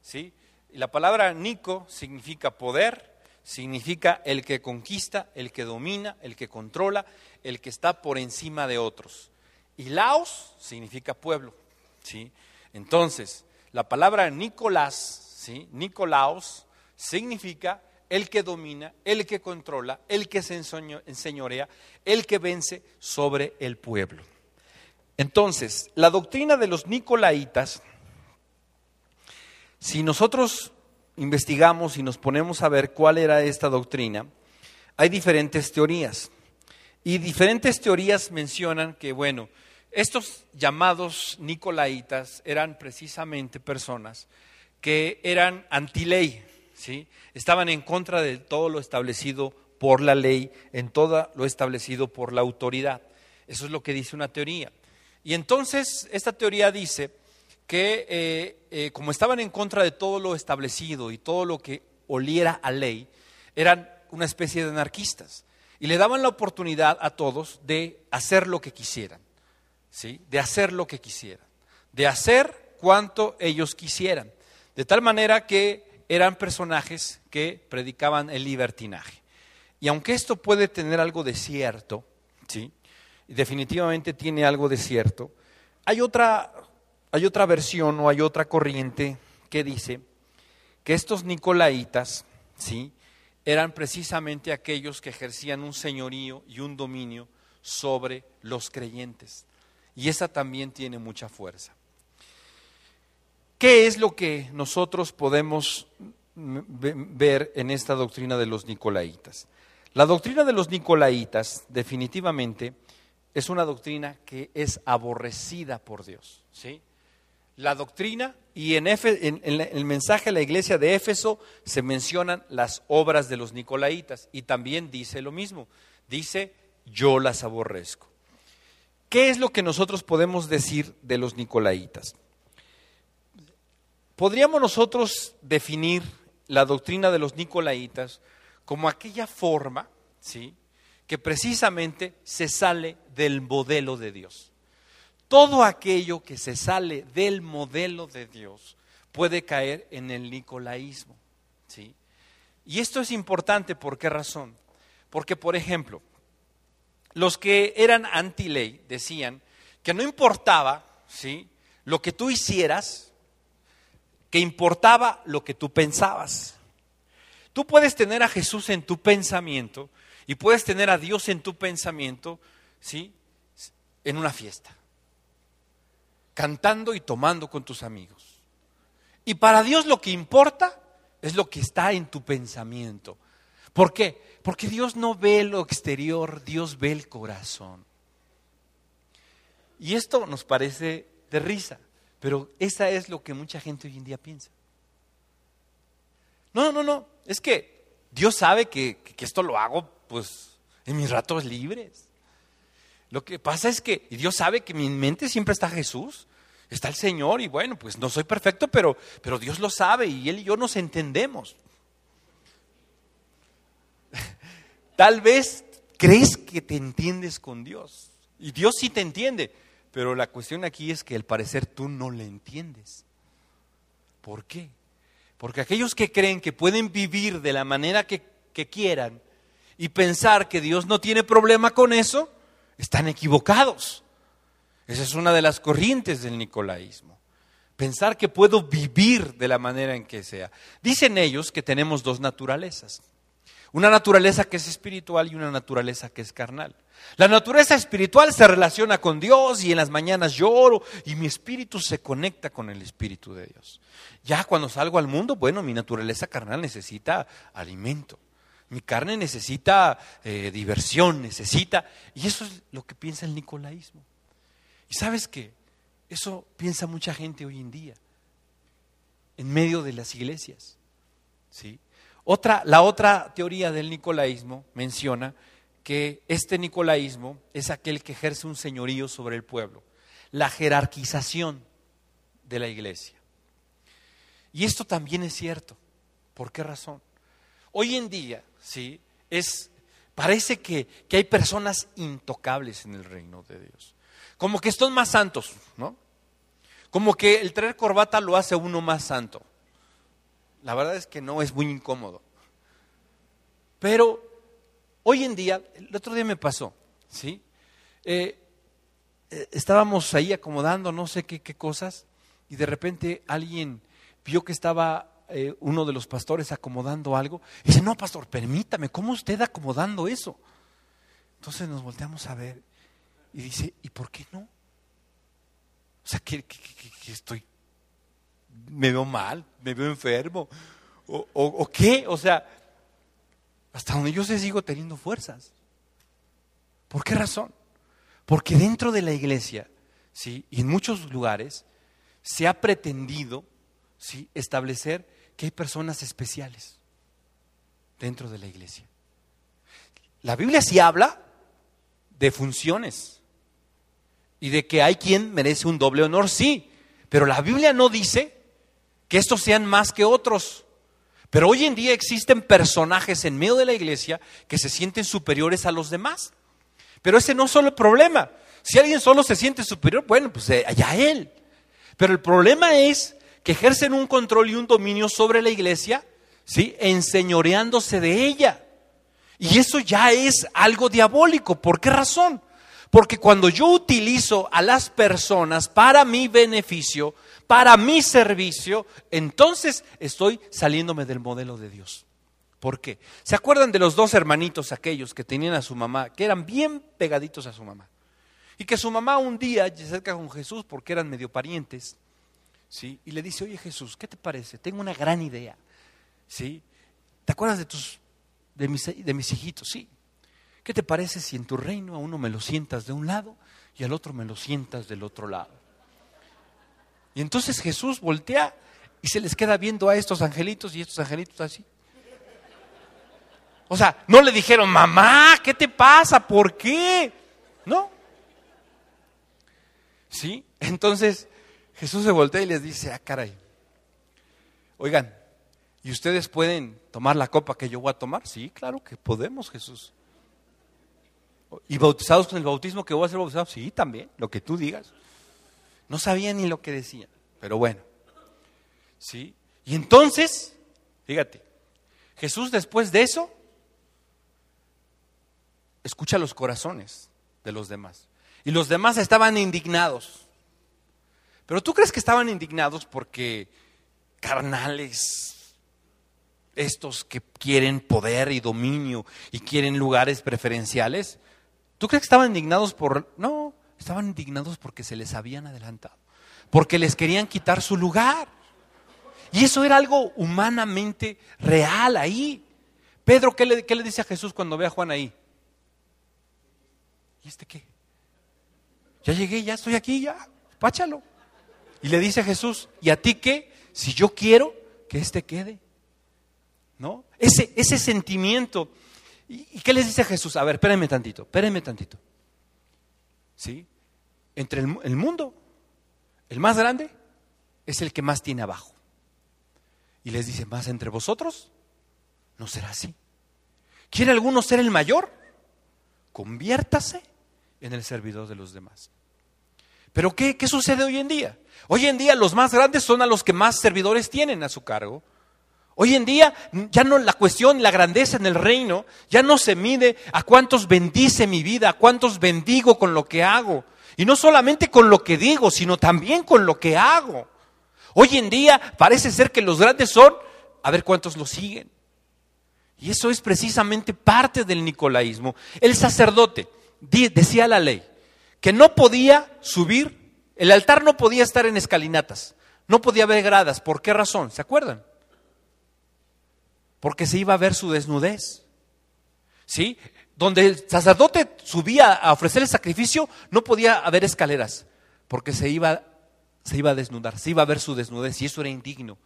Speaker 1: ¿sí? Y la palabra Nico significa poder, significa el que conquista, el que domina, el que controla, el que está por encima de otros. Y Laos significa pueblo, ¿sí? Entonces, la palabra Nicolás. Nicolaos, significa el que domina, el que controla, el que se enseñorea, el que vence sobre el pueblo. Entonces, la doctrina de los nicolaitas, si nosotros investigamos y nos ponemos a ver cuál era esta doctrina, hay diferentes teorías. Y diferentes teorías mencionan que, bueno, estos llamados nicolaitas eran precisamente personas que eran antiley, ¿sí? estaban en contra de todo lo establecido por la ley, en todo lo establecido por la autoridad. Eso es lo que dice una teoría. Y entonces esta teoría dice que eh, eh, como estaban en contra de todo lo establecido y todo lo que oliera a ley, eran una especie de anarquistas y le daban la oportunidad a todos de hacer lo que quisieran, ¿sí? de hacer lo que quisieran, de hacer cuanto ellos quisieran, de tal manera que eran personajes que predicaban el libertinaje. Y aunque esto puede tener algo de cierto, ¿sí? definitivamente tiene algo de cierto, hay otra, hay otra versión o hay otra corriente que dice que estos nicolaitas ¿sí? eran precisamente aquellos que ejercían un señorío y un dominio sobre los creyentes. Y esa también tiene mucha fuerza. ¿Qué es lo que nosotros podemos ver en esta doctrina de los nicolaitas? La doctrina de los nicolaitas definitivamente es una doctrina que es aborrecida por Dios. ¿sí? La doctrina, y en, el mensaje a la iglesia de Éfeso se mencionan las obras de los nicolaitas y también dice lo mismo, dice yo las aborrezco. ¿Qué es lo que nosotros podemos decir de los nicolaitas? Podríamos nosotros definir la doctrina de los nicolaitas como aquella forma, ¿sí? que precisamente se sale del modelo de Dios. Todo aquello que se sale del modelo de Dios puede caer en el nicolaísmo. ¿sí? Y esto es importante, ¿por qué razón? Porque, por ejemplo, los que eran anti-ley decían que no importaba ¿sí? lo que tú hicieras, que importaba lo que tú pensabas. Tú puedes tener a Jesús en tu pensamiento y puedes tener a Dios en tu pensamiento, ¿sí? En una fiesta, cantando y tomando con tus amigos. Y para Dios lo que importa es lo que está en tu pensamiento. ¿Por qué? Porque Dios no ve lo exterior, Dios ve el corazón. Y esto nos parece de risa. Pero esa es lo que mucha gente hoy en día piensa. No, no, no. Es que Dios sabe que, esto lo hago pues en mis ratos libres. Lo que pasa es que Dios sabe que en mi mente siempre está Jesús, está el Señor y bueno, pues no soy perfecto, pero, pero Dios lo sabe y Él y yo nos entendemos. Tal vez crees que te entiendes con Dios y Dios sí te entiende, pero la cuestión aquí es que al parecer tú no le entiendes. ¿Por qué? Porque aquellos que creen que pueden vivir de la manera que, quieran y pensar que Dios no tiene problema con eso, están equivocados. Esa es una de las corrientes del nicolaísmo. Pensar que puedo vivir de la manera en que sea. Dicen ellos que tenemos dos naturalezas. Una naturaleza que es espiritual y una naturaleza que es carnal. La naturaleza espiritual se relaciona con Dios y en las mañanas lloro y mi espíritu se conecta con el espíritu de Dios. Ya cuando salgo al mundo, bueno, mi naturaleza carnal necesita alimento. Mi carne necesita eh, diversión, necesita... Y eso es lo que piensa el nicolaísmo. Y sabes qué? Eso piensa mucha gente hoy en día, en medio de las iglesias. ¿Sí? Otra, la otra teoría del nicolaísmo menciona que este nicolaísmo es aquel que ejerce un señorío sobre el pueblo, la jerarquización. de la iglesia. Y esto también es cierto. ¿Por qué razón? Hoy en día, ¿sí? Es, parece que, que hay personas intocables en el reino de Dios. Como que son más santos, ¿no? Como que el traer corbata lo hace uno más santo. La verdad es que no, es muy incómodo. Pero hoy en día, el otro día me pasó, ¿sí? Eh, eh, estábamos ahí acomodando no sé qué, qué, cosas y de repente alguien vio que estaba eh, uno de los pastores acomodando algo dice, no, pastor, permítame, ¿cómo usted acomodando eso? Entonces nos volteamos a ver y dice, ¿y por qué no? O sea, estoy, me veo mal, me veo enfermo, o, o qué, o sea, hasta donde yo sé sigo teniendo fuerzas. ¿Por qué razón? Porque dentro de la iglesia, ¿sí? y en muchos lugares, se ha pretendido ¿sí? establecer que hay personas especiales dentro de la iglesia. La Biblia sí habla de funciones y de que hay quien merece un doble honor, sí, pero la Biblia no dice que estos sean más que otros. Pero hoy en día existen personajes en medio de la iglesia que se sienten superiores a los demás. Pero ese no es solo el problema. Si alguien solo se siente superior, bueno, pues eh, allá él. Pero el problema es que ejercen un control y un dominio sobre la iglesia, ¿sí? Enseñoreándose de ella. Y eso ya es algo diabólico. ¿Por qué razón? Porque cuando yo utilizo a las personas para mi beneficio, para mi servicio, entonces estoy saliéndome del modelo de Dios. ¿Por qué? ¿Se acuerdan de los dos hermanitos aquellos que tenían a su mamá, que eran bien pegaditos a su mamá? Y que su mamá un día se acerca con Jesús porque eran medio parientes, ¿sí? Y le dice, oye Jesús, ¿qué te parece? Tengo una gran idea, ¿sí? ¿Te acuerdas de tus, de mis, de mis hijitos? Sí. ¿Qué te parece si en tu reino a uno me lo sientas de un lado y al otro me lo sientas del otro lado? Y entonces Jesús voltea y se les queda viendo a estos angelitos y estos angelitos así. O sea, no le dijeron, mamá, ¿qué te pasa? ¿Por qué? No. ¿Sí? Entonces Jesús se voltea y les dice, ah, caray, oigan, ¿y ustedes pueden tomar la copa que yo voy a tomar? Sí, claro que podemos, Jesús. ¿Y bautizados con el bautismo que voy a ser bautizado? Sí, también, lo que tú digas. No sabía ni lo que decía, pero bueno. ¿Sí? Y entonces, fíjate, Jesús después de eso escucha los corazones de los demás. Y los demás estaban indignados. Pero tú crees que estaban indignados porque carnales, estos que quieren poder y dominio y quieren lugares preferenciales, ¿tú crees que estaban indignados por... No, estaban indignados porque se les habían adelantado, porque les querían quitar su lugar. Y eso era algo humanamente real ahí. Pedro, ¿qué le, qué le dice a Jesús cuando ve a Juan ahí? ¿Y este qué? Ya llegué, ya estoy aquí, ya, páchalo. Y le dice a Jesús, ¿y a ti qué? Si yo quiero que éste quede. ¿No? Ese, ese sentimiento. ¿Y, qué les dice a Jesús? A ver, espérenme tantito, espérenme tantito. ¿Sí? Entre el, el mundo, el más grande es el que más tiene abajo. Y les dice, más entre vosotros, no será así. ¿Quiere alguno ser el mayor? Conviértase en el servidor de los demás. Pero ¿qué, ¿qué, sucede hoy en día? Hoy en día los más grandes son a los que más servidores tienen a su cargo. Hoy en día ya no la cuestión, la grandeza en el reino, ya no se mide a cuántos bendice mi vida, a cuántos bendigo con lo que hago. Y no solamente con lo que digo, sino también con lo que hago. Hoy en día parece ser que los grandes son a ver cuántos lo siguen. Y eso es precisamente parte del nicolaísmo. El sacerdote, decía la ley, que no podía subir, el altar no podía estar en escalinatas, no podía haber gradas. ¿Por qué razón? ¿Se acuerdan? Porque se iba a ver su desnudez. ¿Sí? Donde el sacerdote subía a ofrecer el sacrificio, no podía haber escaleras, porque se iba, se iba a desnudar, se iba a ver su desnudez y eso era indigno.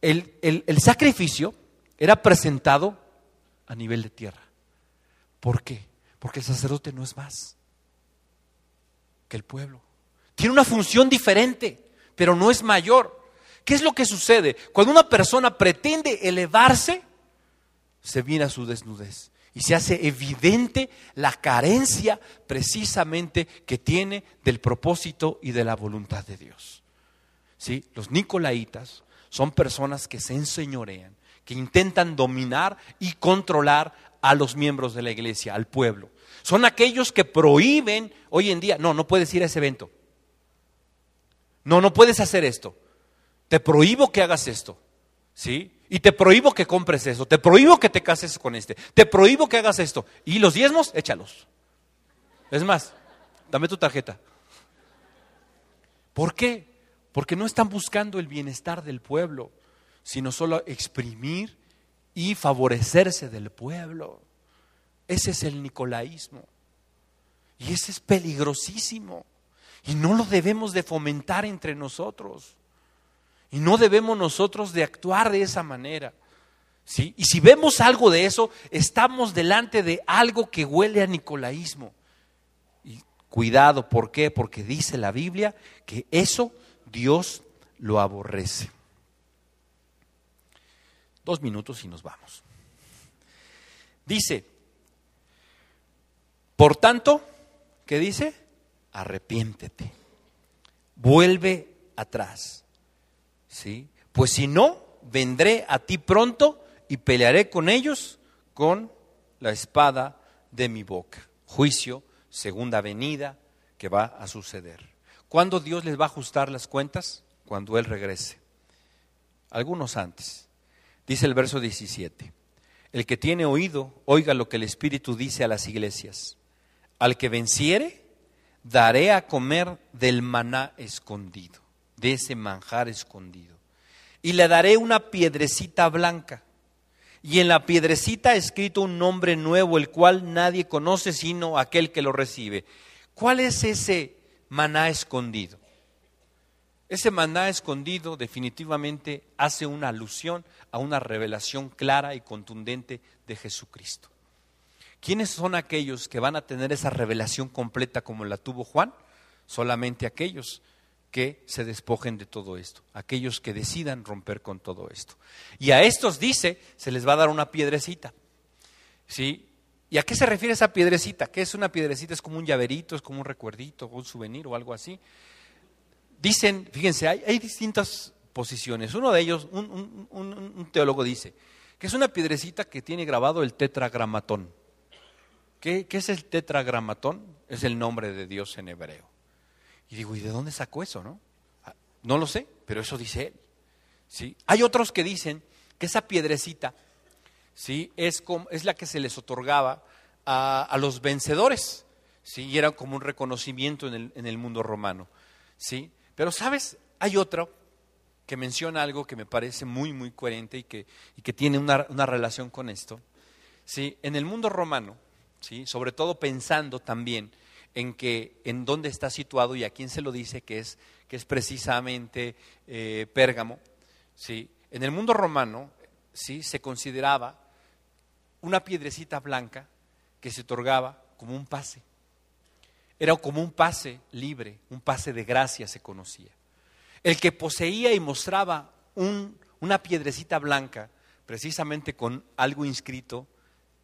Speaker 1: El, el sacrificio era presentado a nivel de tierra. ¿Por qué? Porque el sacerdote no es más que el pueblo. Tiene una función diferente, pero no es mayor. ¿Qué es lo que sucede? Cuando una persona pretende elevarse, se viene a su desnudez y se hace evidente la carencia precisamente que tiene del propósito y de la voluntad de Dios. ¿Sí? Los nicolaitas son personas que se enseñorean, que intentan dominar y controlar a los miembros de la iglesia, al pueblo. Son aquellos que prohíben hoy en día, no, no puedes ir a ese evento. No, no puedes hacer esto. Te prohíbo que hagas esto. ¿Sí? Y te prohíbo que compres eso. Te prohíbo que te cases con este. Te prohíbo que hagas esto. Y los diezmos, échalos. Es más, dame tu tarjeta. ¿Por qué? Porque no están buscando el bienestar del pueblo, sino solo exprimir y favorecerse del pueblo. Ese es el nicolaísmo. Y ese es peligrosísimo. Y no lo debemos de fomentar entre nosotros. Y no debemos nosotros de actuar de esa manera. ¿sí? Y si vemos algo de eso, estamos delante de algo que huele a nicolaísmo. Y cuidado, ¿por qué? Porque dice la Biblia que eso Dios lo aborrece. Dos minutos y nos vamos. Dice, por tanto, ¿qué dice? arrepiéntete, vuelve atrás. ¿Sí? Pues si no, vendré a ti pronto y pelearé con ellos con la espada de mi boca. Juicio, segunda venida que va a suceder. ¿Cuándo Dios les va a ajustar las cuentas? Cuando Él regrese. Algunos antes. Dice el verso 17. El que tiene oído, oiga lo que el Espíritu dice a las iglesias. Al que venciere, daré a comer del maná escondido, de ese manjar escondido. Y le daré una piedrecita blanca. Y en la piedrecita escrito un nombre nuevo, el cual nadie conoce sino aquel que lo recibe. ¿Cuál es ese maná escondido? Ese maná escondido definitivamente hace una alusión a una revelación clara y contundente de Jesucristo. ¿Quiénes son aquellos que van a tener esa revelación completa como la tuvo Juan? Solamente aquellos que se despojen de todo esto, aquellos que decidan romper con todo esto. Y a estos dice, se les va a dar una piedrecita. ¿Sí? ¿Y a qué se refiere esa piedrecita? ¿Qué es una piedrecita? Es como un llaverito, es como un recuerdito, un souvenir o algo así. Dicen, fíjense, hay, distintas posiciones. Uno de ellos, un, teólogo dice, que es una piedrecita que tiene grabado el tetragramatón. ¿Qué, es el tetragramatón? Es el nombre de Dios en hebreo. Y digo, ¿y de dónde sacó eso, no? Ah, no lo sé, pero eso dice él. ¿sí? Hay otros que dicen que esa piedrecita ¿sí? es, como, es la que se les otorgaba a, los vencedores. ¿sí? Y era como un reconocimiento en el, en el mundo romano. ¿sí? Pero, ¿sabes? Hay otro que menciona algo que me parece muy, muy coherente y que, y que tiene una, una relación con esto. ¿sí? En el mundo romano, sobre todo pensando también en que en dónde está situado y a quién se lo dice que es, que es precisamente eh, Pérgamo. ¿sí? En el mundo romano ¿sí? se consideraba una piedrecita blanca que se otorgaba como un pase. Era como un pase libre, un pase de gracia se conocía. El que poseía y mostraba una piedrecita blanca, precisamente con algo inscrito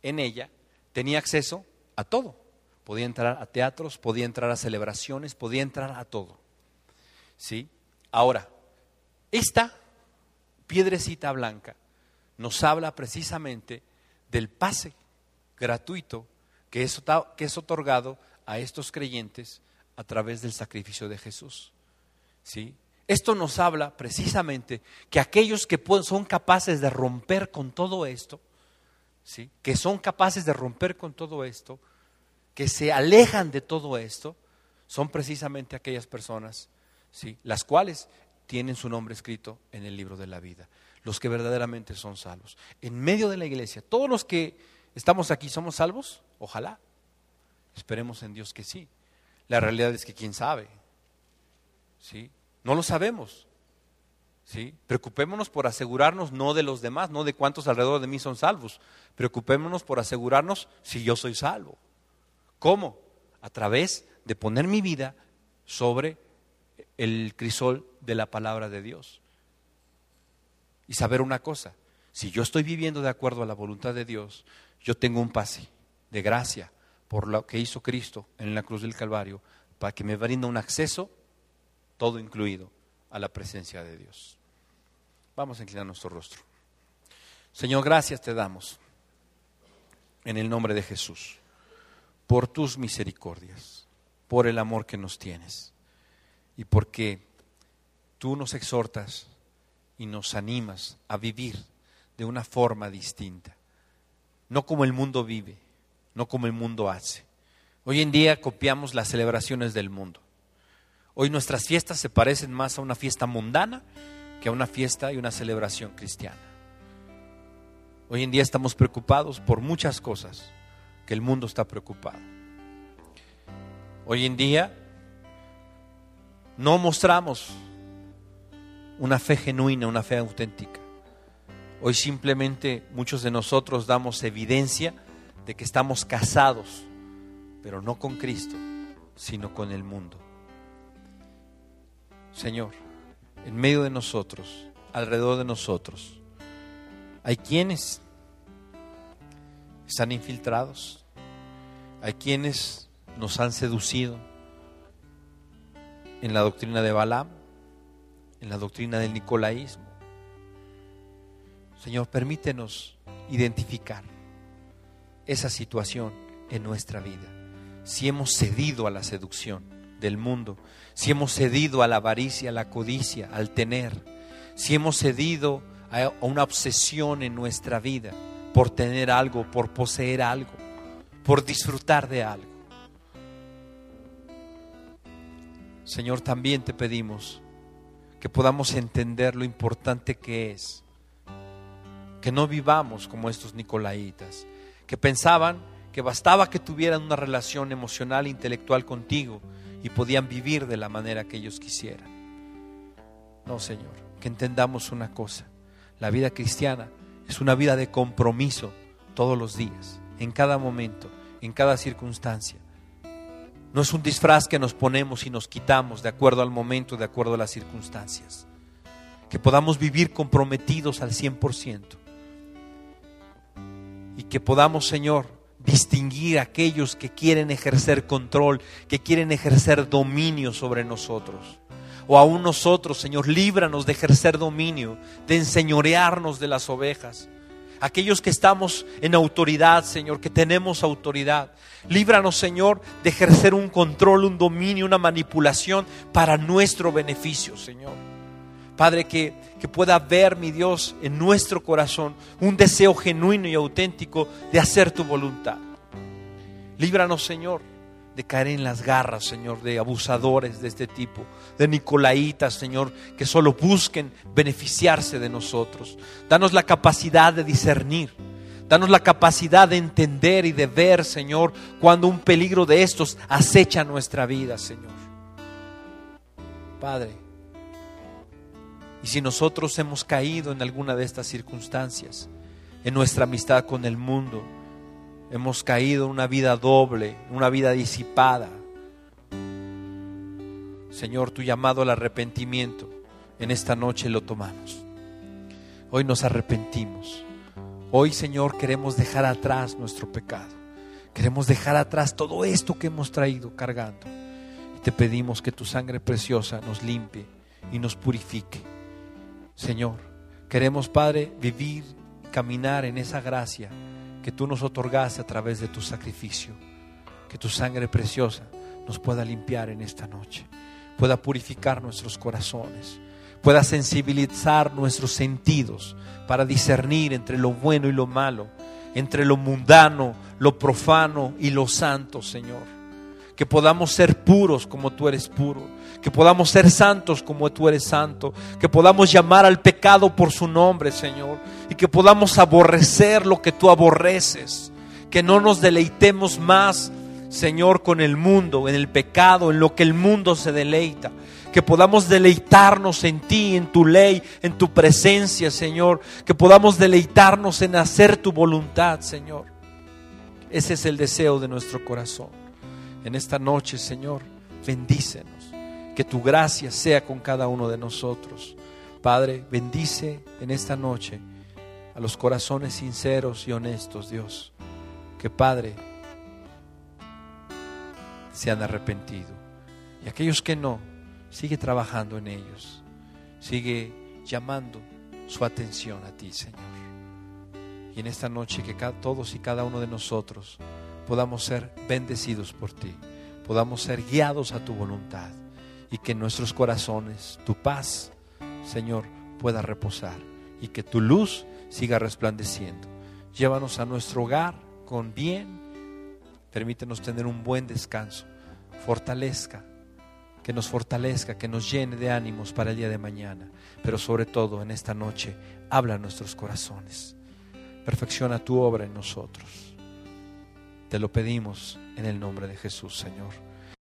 Speaker 1: en ella, tenía acceso a todo. Podía entrar a teatros, podía entrar a celebraciones, podía entrar a todo. ¿Sí? Ahora, esta piedrecita blanca nos habla precisamente del pase gratuito que es, otorgado a estos creyentes a través del sacrificio de Jesús. ¿Sí? Esto nos habla precisamente que aquellos que son capaces de romper con todo esto, que son capaces de romper con todo esto, que se alejan de todo esto, son precisamente aquellas personas, ¿sí? las cuales tienen su nombre escrito en el libro de la vida, los que verdaderamente son salvos. En medio de la iglesia, todos los que estamos aquí somos salvos, ojalá. Esperemos en Dios que sí. La realidad es que quién sabe. ¿Sí? No lo sabemos. ¿sí? Preocupémonos por asegurarnos no de los demás, no de cuántos alrededor de mí son salvos. Preocupémonos por asegurarnos si yo soy salvo. ¿Cómo? A través de poner mi vida sobre el crisol de la palabra de Dios. Y saber una cosa, si yo estoy viviendo de acuerdo a la voluntad de Dios, yo tengo un pase de gracia por lo que hizo Cristo en la cruz del Calvario, para que me brinda un acceso, todo incluido, a la presencia de Dios. Vamos a inclinar nuestro rostro. Señor, gracias te damos en el nombre de Jesús, por tus misericordias, por el amor que nos tienes y porque tú nos exhortas y nos animas a vivir de una forma distinta, no como el mundo vive, no como el mundo hace. Hoy en día copiamos las celebraciones del mundo. Hoy nuestras fiestas se parecen más a una fiesta mundana que a una fiesta y una celebración cristiana. Hoy en día estamos preocupados por muchas cosas que el mundo está preocupado. Hoy en día no mostramos una fe genuina, una fe auténtica. Hoy simplemente muchos de nosotros damos evidencia de que estamos casados, pero no con Cristo, sino con el mundo. Señor, en medio de nosotros, alrededor de nosotros, hay quienes están infiltrados, hay quienes nos han seducido en la doctrina de Balaam, en la doctrina del nicolaísmo. Señor, permítenos identificar esa situación en nuestra vida. Si hemos cedido a la seducción del mundo, si hemos cedido a la avaricia, a la codicia, al tener, si hemos cedido a una obsesión en nuestra vida por tener algo, por poseer algo, por disfrutar de algo. Señor, también te pedimos que podamos entender lo importante que es que no vivamos como estos nicolaitas, que pensaban que bastaba que tuvieran una relación emocional e intelectual contigo y podían vivir de la manera que ellos quisieran. No, Señor, que entendamos una cosa, la vida cristiana es una vida de compromiso todos los días, en cada momento, en cada circunstancia. No es un disfraz que nos ponemos y nos quitamos de acuerdo al momento, de acuerdo a las circunstancias. Que podamos vivir comprometidos al 100%. Y que podamos, Señor, distinguir a aquellos que quieren ejercer control, que quieren ejercer dominio sobre nosotros. O aún nosotros, Señor, líbranos de ejercer dominio, de enseñorearnos de las ovejas aquellos que estamos en autoridad, Señor, que tenemos autoridad. Líbranos, Señor, de ejercer un control, un dominio, una manipulación para nuestro beneficio, Señor. Padre, que, que pueda ver, mi Dios, en nuestro corazón un deseo genuino y auténtico de hacer tu voluntad. Líbranos, Señor de caer en las garras, Señor, de abusadores de este tipo, de nicolaitas, Señor, que solo busquen beneficiarse de nosotros. Danos la capacidad de discernir. Danos la capacidad de entender y de ver, Señor, cuando un peligro de estos acecha nuestra vida, Señor. Padre, y si nosotros hemos caído en alguna de estas circunstancias, en nuestra amistad con el mundo, hemos caído en una vida doble, una vida disipada. Señor, tu llamado al arrepentimiento, en esta noche lo tomamos. Hoy nos arrepentimos. Hoy, Señor, queremos dejar atrás nuestro pecado. Queremos dejar atrás todo esto que hemos traído cargando. Y te pedimos que tu sangre preciosa nos limpie y nos purifique. Señor, queremos, Padre, vivir, caminar en esa gracia que tú nos otorgaste a través de tu sacrificio. Que tu sangre preciosa nos pueda limpiar en esta noche, pueda purificar nuestros corazones, pueda sensibilizar nuestros sentidos para discernir entre lo bueno y lo malo, entre lo mundano, lo profano y lo santo, Señor. Que podamos ser puros como tú eres puro, que podamos ser santos como tú eres santo, que podamos llamar al pecado por su nombre, Señor, y que podamos aborrecer lo que tú aborreces, que no nos deleitemos más, Señor, con el mundo, en el pecado, en lo que el mundo se deleita, que podamos deleitarnos en ti, en tu ley, en tu presencia, Señor, que podamos deleitarnos en hacer tu voluntad, Señor. Ese es el deseo de nuestro corazón en esta noche, Señor, bendícenos. Que tu gracia sea con cada uno de nosotros. Padre, bendice en esta noche a los corazones sinceros y honestos, Dios. Que Padre se han arrepentido. Y aquellos que no, sigue trabajando en ellos. Sigue llamando su atención a ti, Señor. Y en esta noche que todos y cada uno de nosotros podamos ser bendecidos por ti, podamos ser guiados a tu voluntad y que en nuestros corazones tu paz, Señor, pueda reposar y que tu luz siga resplandeciendo. Llévanos a nuestro hogar con bien, permítenos tener un buen descanso, fortalezca, que nos fortalezca, que nos llene de ánimos para el día de mañana, pero sobre todo en esta noche, habla a nuestros corazones, perfecciona tu obra en nosotros. Te lo pedimos en el nombre de Jesús, Señor.